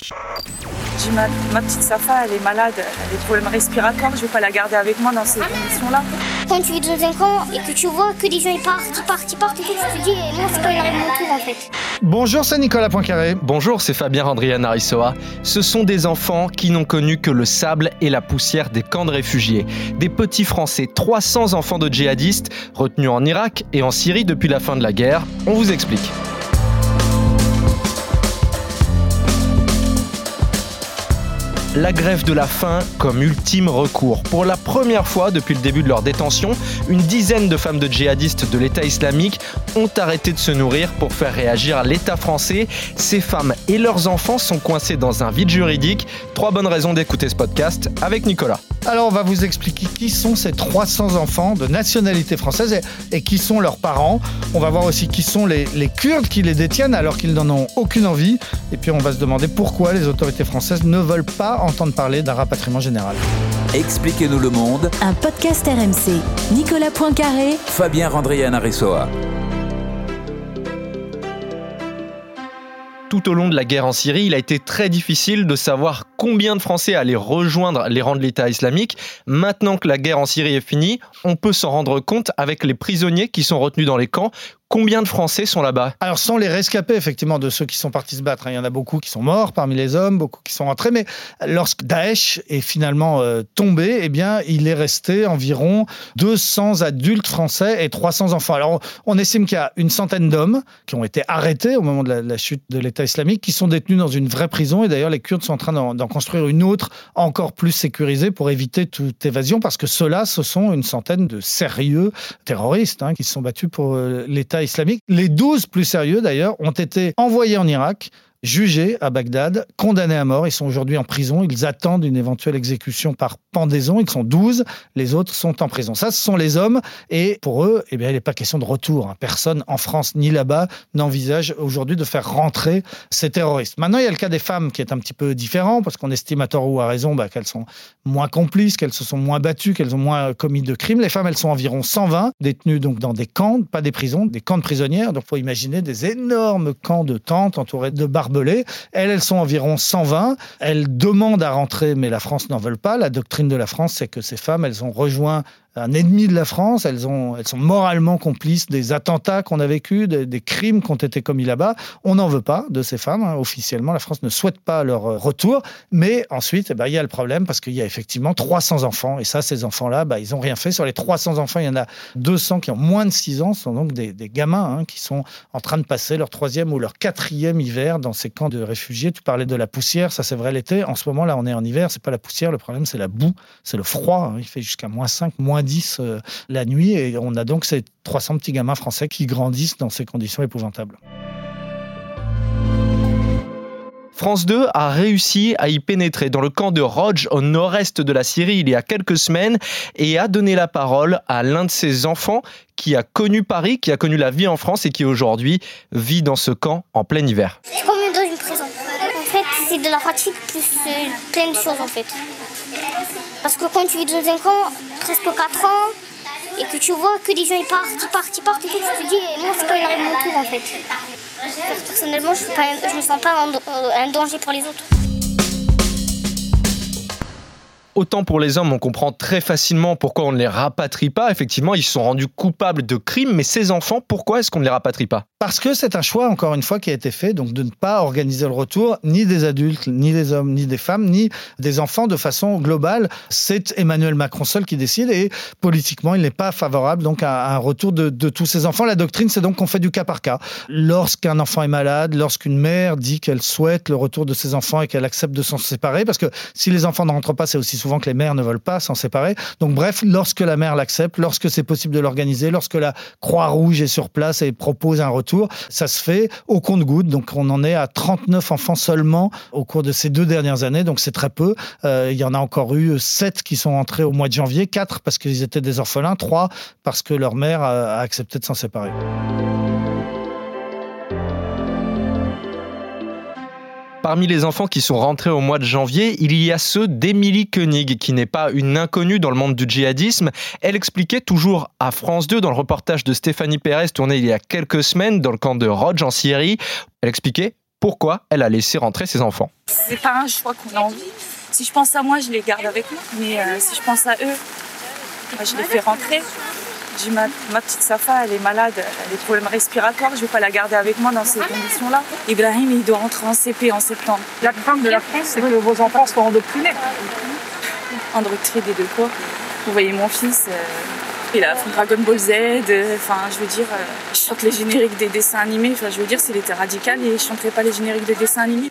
J'ai ma, ma petite Safa, elle est malade, elle a des problèmes respiratoires, je vais pas la garder avec moi dans ces conditions-là. Quand tu es dans un camp et que tu vois que des gens ils partent, ils partent, ils partent, et tout, tu te dis, moi c'est quand il arrive mon tour en fait. Bonjour, c'est Nicolas Poincaré. Bonjour, c'est Fabien Randrian Arissoa. Ce sont des enfants qui n'ont connu que le sable et la poussière des camps de réfugiés. Des petits Français, 300 enfants de djihadistes retenus en Irak et en Syrie depuis la fin de la guerre. On vous explique. La grève de la faim comme ultime recours. Pour la première fois depuis le début de leur détention, une dizaine de femmes de djihadistes de l'État islamique ont arrêté de se nourrir pour faire réagir l'État français. Ces femmes et leurs enfants sont coincés dans un vide juridique. Trois bonnes raisons d'écouter ce podcast avec Nicolas. Alors on va vous expliquer qui sont ces 300 enfants de nationalité française et, qui sont leurs parents. On va voir aussi qui sont les, les Kurdes qui les détiennent alors qu'ils n'en ont aucune envie. Et puis on va se demander pourquoi les autorités françaises ne veulent pas entendre parler d'un rapatriement général. Expliquez-nous le monde. Un podcast RMC. Nicolas Poincaré. Fabien Randrian Tout au long de la guerre en Syrie, il a été très difficile de savoir combien de Français allaient rejoindre les rangs de l'État islamique. Maintenant que la guerre en Syrie est finie, on peut s'en rendre compte avec les prisonniers qui sont retenus dans les camps. Combien de Français sont là-bas? Alors, sont les rescapés, effectivement, de ceux qui sont partis se battre. Hein. Il y en a beaucoup qui sont morts parmi les hommes, beaucoup qui sont rentrés. Mais lorsque Daesh est finalement euh, tombé, eh bien, il est resté environ 200 adultes français et 300 enfants. Alors, on estime qu'il y a une centaine d'hommes qui ont été arrêtés au moment de la, chute de l'État islamique, qui sont détenus dans une vraie prison. Et d'ailleurs, les Kurdes sont en train d'en construire une autre, encore plus sécurisée, pour éviter toute évasion, parce que ceux-là, ce sont une centaine de sérieux terroristes hein, qui se sont battus pour euh, l'État islamique. Les 12 plus sérieux, d'ailleurs, ont été envoyés en Irak jugés à Bagdad, condamnés à mort. Ils sont aujourd'hui en prison. Ils attendent une éventuelle exécution par pendaison. Ils sont 12. Les autres sont en prison. Ça, ce sont les hommes. Et pour eux, eh bien, il n'est pas question de retour. Hein. Personne en France ni là-bas n'envisage aujourd'hui de faire rentrer ces terroristes. Maintenant, il y a le cas des femmes qui est un petit peu différent parce qu'on estime à tort ou à raison bah, qu'elles sont moins complices, qu'elles se sont moins battues, qu'elles ont moins commis de crimes. Les femmes, elles sont environ 120 détenues donc dans des camps, pas des prisons, des camps de prisonnières. Donc, faut imaginer des énormes camps de tentes entourés de barres elles, elles sont environ 120. Elles demandent à rentrer, mais la France n'en veut pas. La doctrine de la France, c'est que ces femmes, elles ont rejoint un ennemi de la France. Elles, ont, elles sont moralement complices des attentats qu'on a vécus, des, crimes qui ont été commis là-bas. On n'en veut pas de ces femmes. Hein. Officiellement, la France ne souhaite pas leur euh, retour. Mais ensuite, eh ben, il y a le problème parce qu'il y a effectivement 300 enfants. Et ça, ces enfants-là, bah, ils n'ont rien fait. Sur les 300 enfants, il y en a 200 qui ont moins de 6 ans. Ce sont donc des, gamins hein, qui sont en train de passer leur troisième ou leur quatrième hiver dans ces camps de réfugiés. Tu parlais de la poussière, ça c'est vrai l'été. En ce moment, là, on est en hiver. C'est pas la poussière, le problème, c'est la boue, c'est le froid. Hein. Il fait jusqu'à moins 5, moins 10 euh, la nuit. Et on a donc ces 300 petits gamins français qui grandissent dans ces conditions épouvantables. France 2 a réussi à y pénétrer dans le camp de Roj au nord-est de la Syrie il y a quelques semaines et a donné la parole à l'un de ses enfants qui a connu Paris, qui a connu la vie en France et qui aujourd'hui vit dans ce camp en plein hiver. C'est comme dans une prison. En fait, c'est de la fatigue plus plein de choses en fait. Parce que quand tu vis dans un camp, presque 4 ans, et que tu vois que des gens ils partent, ils partent, ils partent, et tout, tu te dis, moi c'est il arrive mon tour en fait. Personnellement, je ne me sens pas un danger pour les autres. Autant pour les hommes, on comprend très facilement pourquoi on ne les rapatrie pas. Effectivement, ils sont rendus coupables de crimes, mais ces enfants, pourquoi est-ce qu'on ne les rapatrie pas? Parce que c'est un choix, encore une fois, qui a été fait, donc de ne pas organiser le retour ni des adultes, ni des hommes, ni des femmes, ni des enfants de façon globale. C'est Emmanuel Macron seul qui décide et politiquement, il n'est pas favorable donc à un retour de, de tous ces enfants. La doctrine, c'est donc qu'on fait du cas par cas. Lorsqu'un enfant est malade, lorsqu'une mère dit qu'elle souhaite le retour de ses enfants et qu'elle accepte de s'en séparer, parce que si les enfants ne rentrent pas, c'est aussi souvent que les mères ne veulent pas s'en séparer. Donc bref, lorsque la mère l'accepte, lorsque c'est possible de l'organiser, lorsque la Croix-Rouge est sur place et propose un retour, ça se fait au compte-goutte. Donc on en est à 39 enfants seulement au cours de ces deux dernières années, donc c'est très peu. Euh, il y en a encore eu 7 qui sont entrés au mois de janvier, 4 parce qu'ils étaient des orphelins, 3 parce que leur mère a accepté de s'en séparer. Parmi les enfants qui sont rentrés au mois de janvier, il y a ceux d'Emilie Koenig, qui n'est pas une inconnue dans le monde du djihadisme. Elle expliquait toujours à France 2 dans le reportage de Stéphanie Pérez tourné il y a quelques semaines dans le camp de Roj en Syrie. Elle expliquait pourquoi elle a laissé rentrer ses enfants. C'est pas un choix qu'on a envie. Si je pense à moi, je les garde avec moi. Mais euh, si je pense à eux, bah, je les fais rentrer. J'ai ma, ma petite Safa, elle est malade, elle a des problèmes respiratoires, je vais pas la garder avec moi dans ces conditions-là. Ibrahim, il doit rentrer en CP en septembre. La crainte de la France, c'est que vos enfants soient endoctrinés. Endoctrinés de quoi Vous voyez mon fils, euh, il a fait Dragon Ball Z, euh, enfin je veux dire, euh, je chante les génériques des dessins animés, enfin je veux dire, s'il était radical, et je chanterais pas les génériques des dessins animés.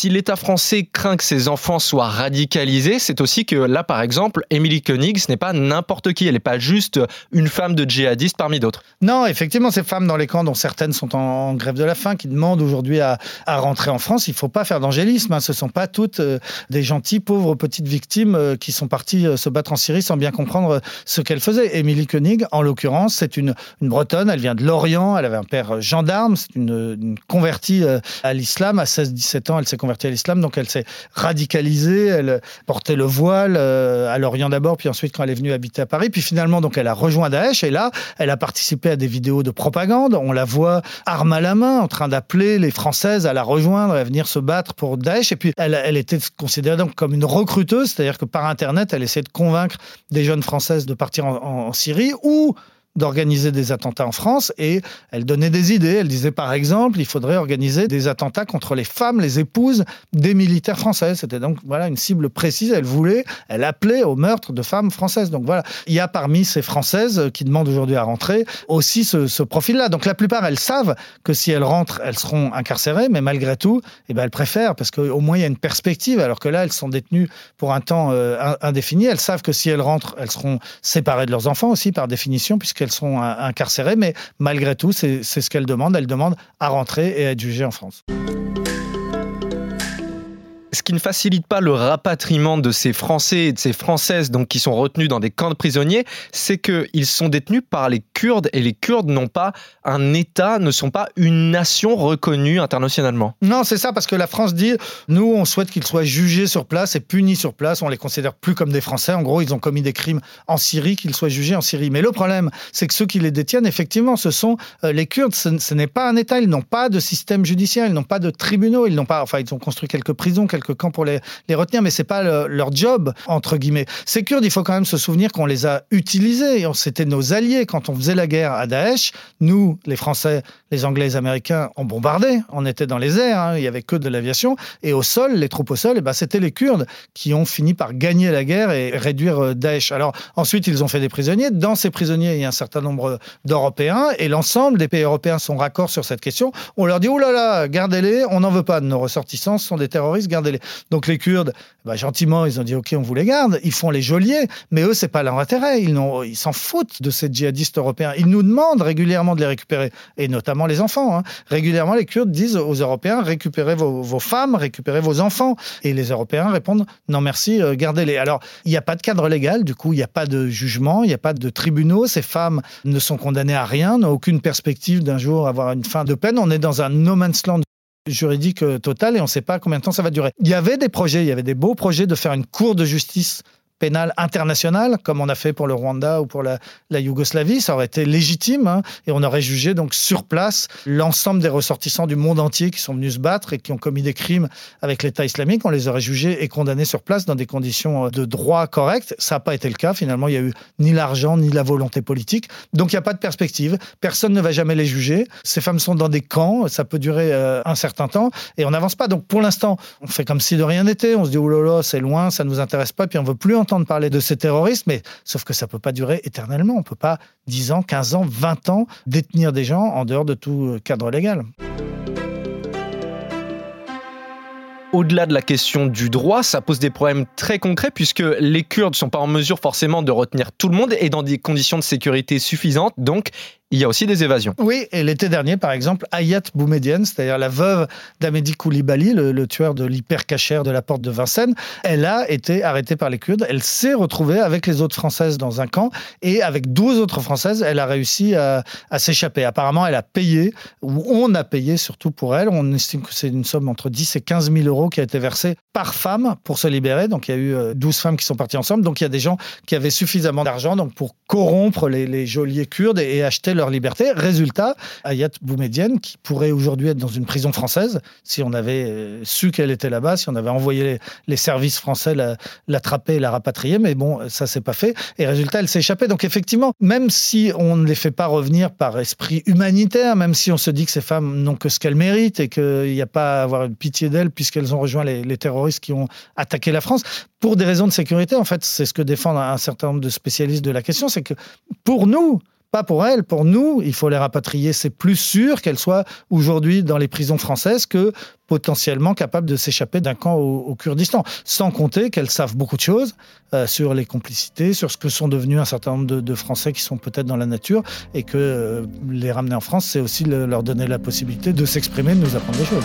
Si l'État français craint que ses enfants soient radicalisés, c'est aussi que là, par exemple, Émilie Koenig, ce n'est pas n'importe qui. Elle n'est pas juste une femme de djihadiste parmi d'autres. Non, effectivement, ces femmes dans les camps, dont certaines sont en, grève de la faim, qui demandent aujourd'hui à, rentrer en France, il ne faut pas faire d'angélisme. Hein. Ce ne sont pas toutes euh, des gentilles, pauvres petites victimes euh, qui sont parties euh, se battre en Syrie sans bien comprendre ce qu'elles faisaient. Émilie Koenig, en l'occurrence, c'est une, une, Bretonne. Elle vient de Lorient. Elle avait un père gendarme. C'est une, une, convertie à l'islam. À 16-17 ans, elle s'est convertie à l'islam, donc elle s'est radicalisée, elle portait le voile euh, à Lorient d'abord, puis ensuite quand elle est venue habiter à Paris, puis finalement donc elle a rejoint Daesh. Et là elle a participé à des vidéos de propagande, on la voit arme à la main en train d'appeler les Françaises à la rejoindre, à venir se battre pour Daesh. Et puis elle, était considérée donc comme une recruteuse, c'est-à-dire que par internet elle essayait de convaincre des jeunes Françaises de partir en, en, en Syrie ou d'organiser des attentats en France et elle donnait des idées. Elle disait par exemple, il faudrait organiser des attentats contre les femmes, les épouses des militaires français. C'était donc voilà une cible précise. Elle voulait, elle appelait au meurtre de femmes françaises. Donc voilà, il y a parmi ces françaises qui demandent aujourd'hui à rentrer aussi ce, ce profil-là. Donc la plupart, elles savent que si elles rentrent, elles seront incarcérées, mais malgré tout, eh ben elles préfèrent parce qu'au moins il y a une perspective. Alors que là, elles sont détenues pour un temps euh, indéfini. Elles savent que si elles rentrent, elles seront séparées de leurs enfants aussi par définition, puisque qu'elles sont incarcérées, mais malgré tout, c'est ce qu'elles demandent. Elles demandent à rentrer et à être jugées en France. Qui ne facilite pas le rapatriement de ces Français et de ces Françaises donc, qui sont retenus dans des camps de prisonniers, c'est qu'ils sont détenus par les Kurdes et les Kurdes n'ont pas un État, ne sont pas une nation reconnue internationalement. Non, c'est ça, parce que la France dit, nous, on souhaite qu'ils soient jugés sur place et punis sur place, on les considère plus comme des Français. En gros, ils ont commis des crimes en Syrie, qu'ils soient jugés en Syrie. Mais le problème, c'est que ceux qui les détiennent, effectivement, ce sont euh, les Kurdes. Ce n'est pas un État, ils n'ont pas de système judiciaire, ils n'ont pas de tribunaux, ils n'ont pas, enfin, ils ont construit quelques prisons, quelques camps pour les, retenir, mais c'est pas le, leur job, entre guillemets. Ces Kurdes, il faut quand même se souvenir qu'on les a utilisés, c'était nos alliés quand on faisait la guerre à Daesh. Nous, les Français, les Anglais, les Américains, on bombardait, on était dans les airs, hein, il y avait que de l'aviation, et au sol, les troupes au sol, et ben, c'était les Kurdes qui ont fini par gagner la guerre et réduire euh, Daesh. Alors ensuite, ils ont fait des prisonniers. Dans ces prisonniers, il y a un certain nombre d'Européens, et l'ensemble des pays européens sont raccords sur cette question. On leur dit, oh là là, gardez-les, on n'en veut pas nos ressortissants, sont des terroristes, gardez-les. Donc les Kurdes, bah, gentiment, ils ont dit OK, on vous les garde. Ils font les geôliers, mais eux, c'est pas leur intérêt. Ils s'en foutent de ces djihadistes européens. Ils nous demandent régulièrement de les récupérer, et notamment les enfants. Hein. Régulièrement, les Kurdes disent aux Européens récupérez vos, vos, femmes, récupérez vos enfants. Et les Européens répondent non merci, euh, gardez-les. Alors, il n'y a pas de cadre légal, du coup, il n'y a pas de jugement, il n'y a pas de tribunaux. Ces femmes ne sont condamnées à rien, n'ont aucune perspective d'un jour avoir une fin de peine. On est dans un no man's land juridique total et on ne sait pas combien de temps ça va durer. Il y avait des projets, il y avait des beaux projets de faire une cour de justice pénale internationale, comme on a fait pour le Rwanda ou pour la, la Yougoslavie, ça aurait été légitime hein, et on aurait jugé donc sur place l'ensemble des ressortissants du monde entier qui sont venus se battre et qui ont commis des crimes avec l'État islamique. On les aurait jugés et condamnés sur place dans des conditions de droit correctes. Ça n'a pas été le cas. Finalement, il n'y a eu ni l'argent ni la volonté politique. Donc il n'y a pas de perspective. Personne ne va jamais les juger. Ces femmes sont dans des camps. Ça peut durer euh, un certain temps et on n'avance pas. Donc pour l'instant, on fait comme si de rien n'était. On se dit, oh là là, c'est loin, ça ne nous intéresse pas, puis on veut plus entendre de parler de ces terroristes, mais sauf que ça peut pas durer éternellement. On peut pas 10 ans, 15 ans, 20 ans détenir des gens en dehors de tout cadre légal. Au-delà de la question du droit, ça pose des problèmes très concrets puisque les Kurdes ne sont pas en mesure forcément de retenir tout le monde et dans des conditions de sécurité suffisantes. Donc, il y a aussi des évasions. Oui, et l'été dernier, par exemple, Ayat Boumedienne, c'est-à-dire la veuve d'Amédi Koulibaly, le, tueur de l'hypercachère de la porte de Vincennes, elle a été arrêtée par les Kurdes. Elle s'est retrouvée avec les autres Françaises dans un camp et avec 12 autres Françaises, elle a réussi à, s'échapper. Apparemment, elle a payé, ou on a payé surtout pour elle. On estime que c'est une somme entre 10 et 15 000 euros qui a été versée par femme pour se libérer. Donc, il y a eu 12 femmes qui sont parties ensemble. Donc, il y a des gens qui avaient suffisamment d'argent pour corrompre les, les geôliers kurdes et, et acheter leur liberté. Résultat, Ayat Boumedienne, qui pourrait aujourd'hui être dans une prison française, si on avait euh, su qu'elle était là-bas, si on avait envoyé les, services français la- l'attraper et la rapatrier, mais bon, ça s'est pas fait. Et résultat, elle s'est échappée. Donc effectivement, même si on ne les fait pas revenir par esprit humanitaire, même si on se dit que ces femmes n'ont que ce qu'elles méritent et qu'il n'y a pas à avoir une pitié d'elles puisqu'elles ont rejoint les terroristes qui ont attaqué la France, pour des raisons de sécurité, en fait, c'est ce que défendent un certain nombre de spécialistes de la question, c'est que pour nous, pas pour elles, pour nous, il faut les rapatrier. C'est plus sûr qu'elles soient aujourd'hui dans les prisons françaises que potentiellement capables de s'échapper d'un camp au, Kurdistan. Sans compter qu'elles savent beaucoup de choses euh, sur les complicités, sur ce que sont devenus un certain nombre de, Français qui sont peut-être dans la nature et que euh, les ramener en France, c'est aussi le- leur donner la possibilité de s'exprimer, de nous apprendre des choses.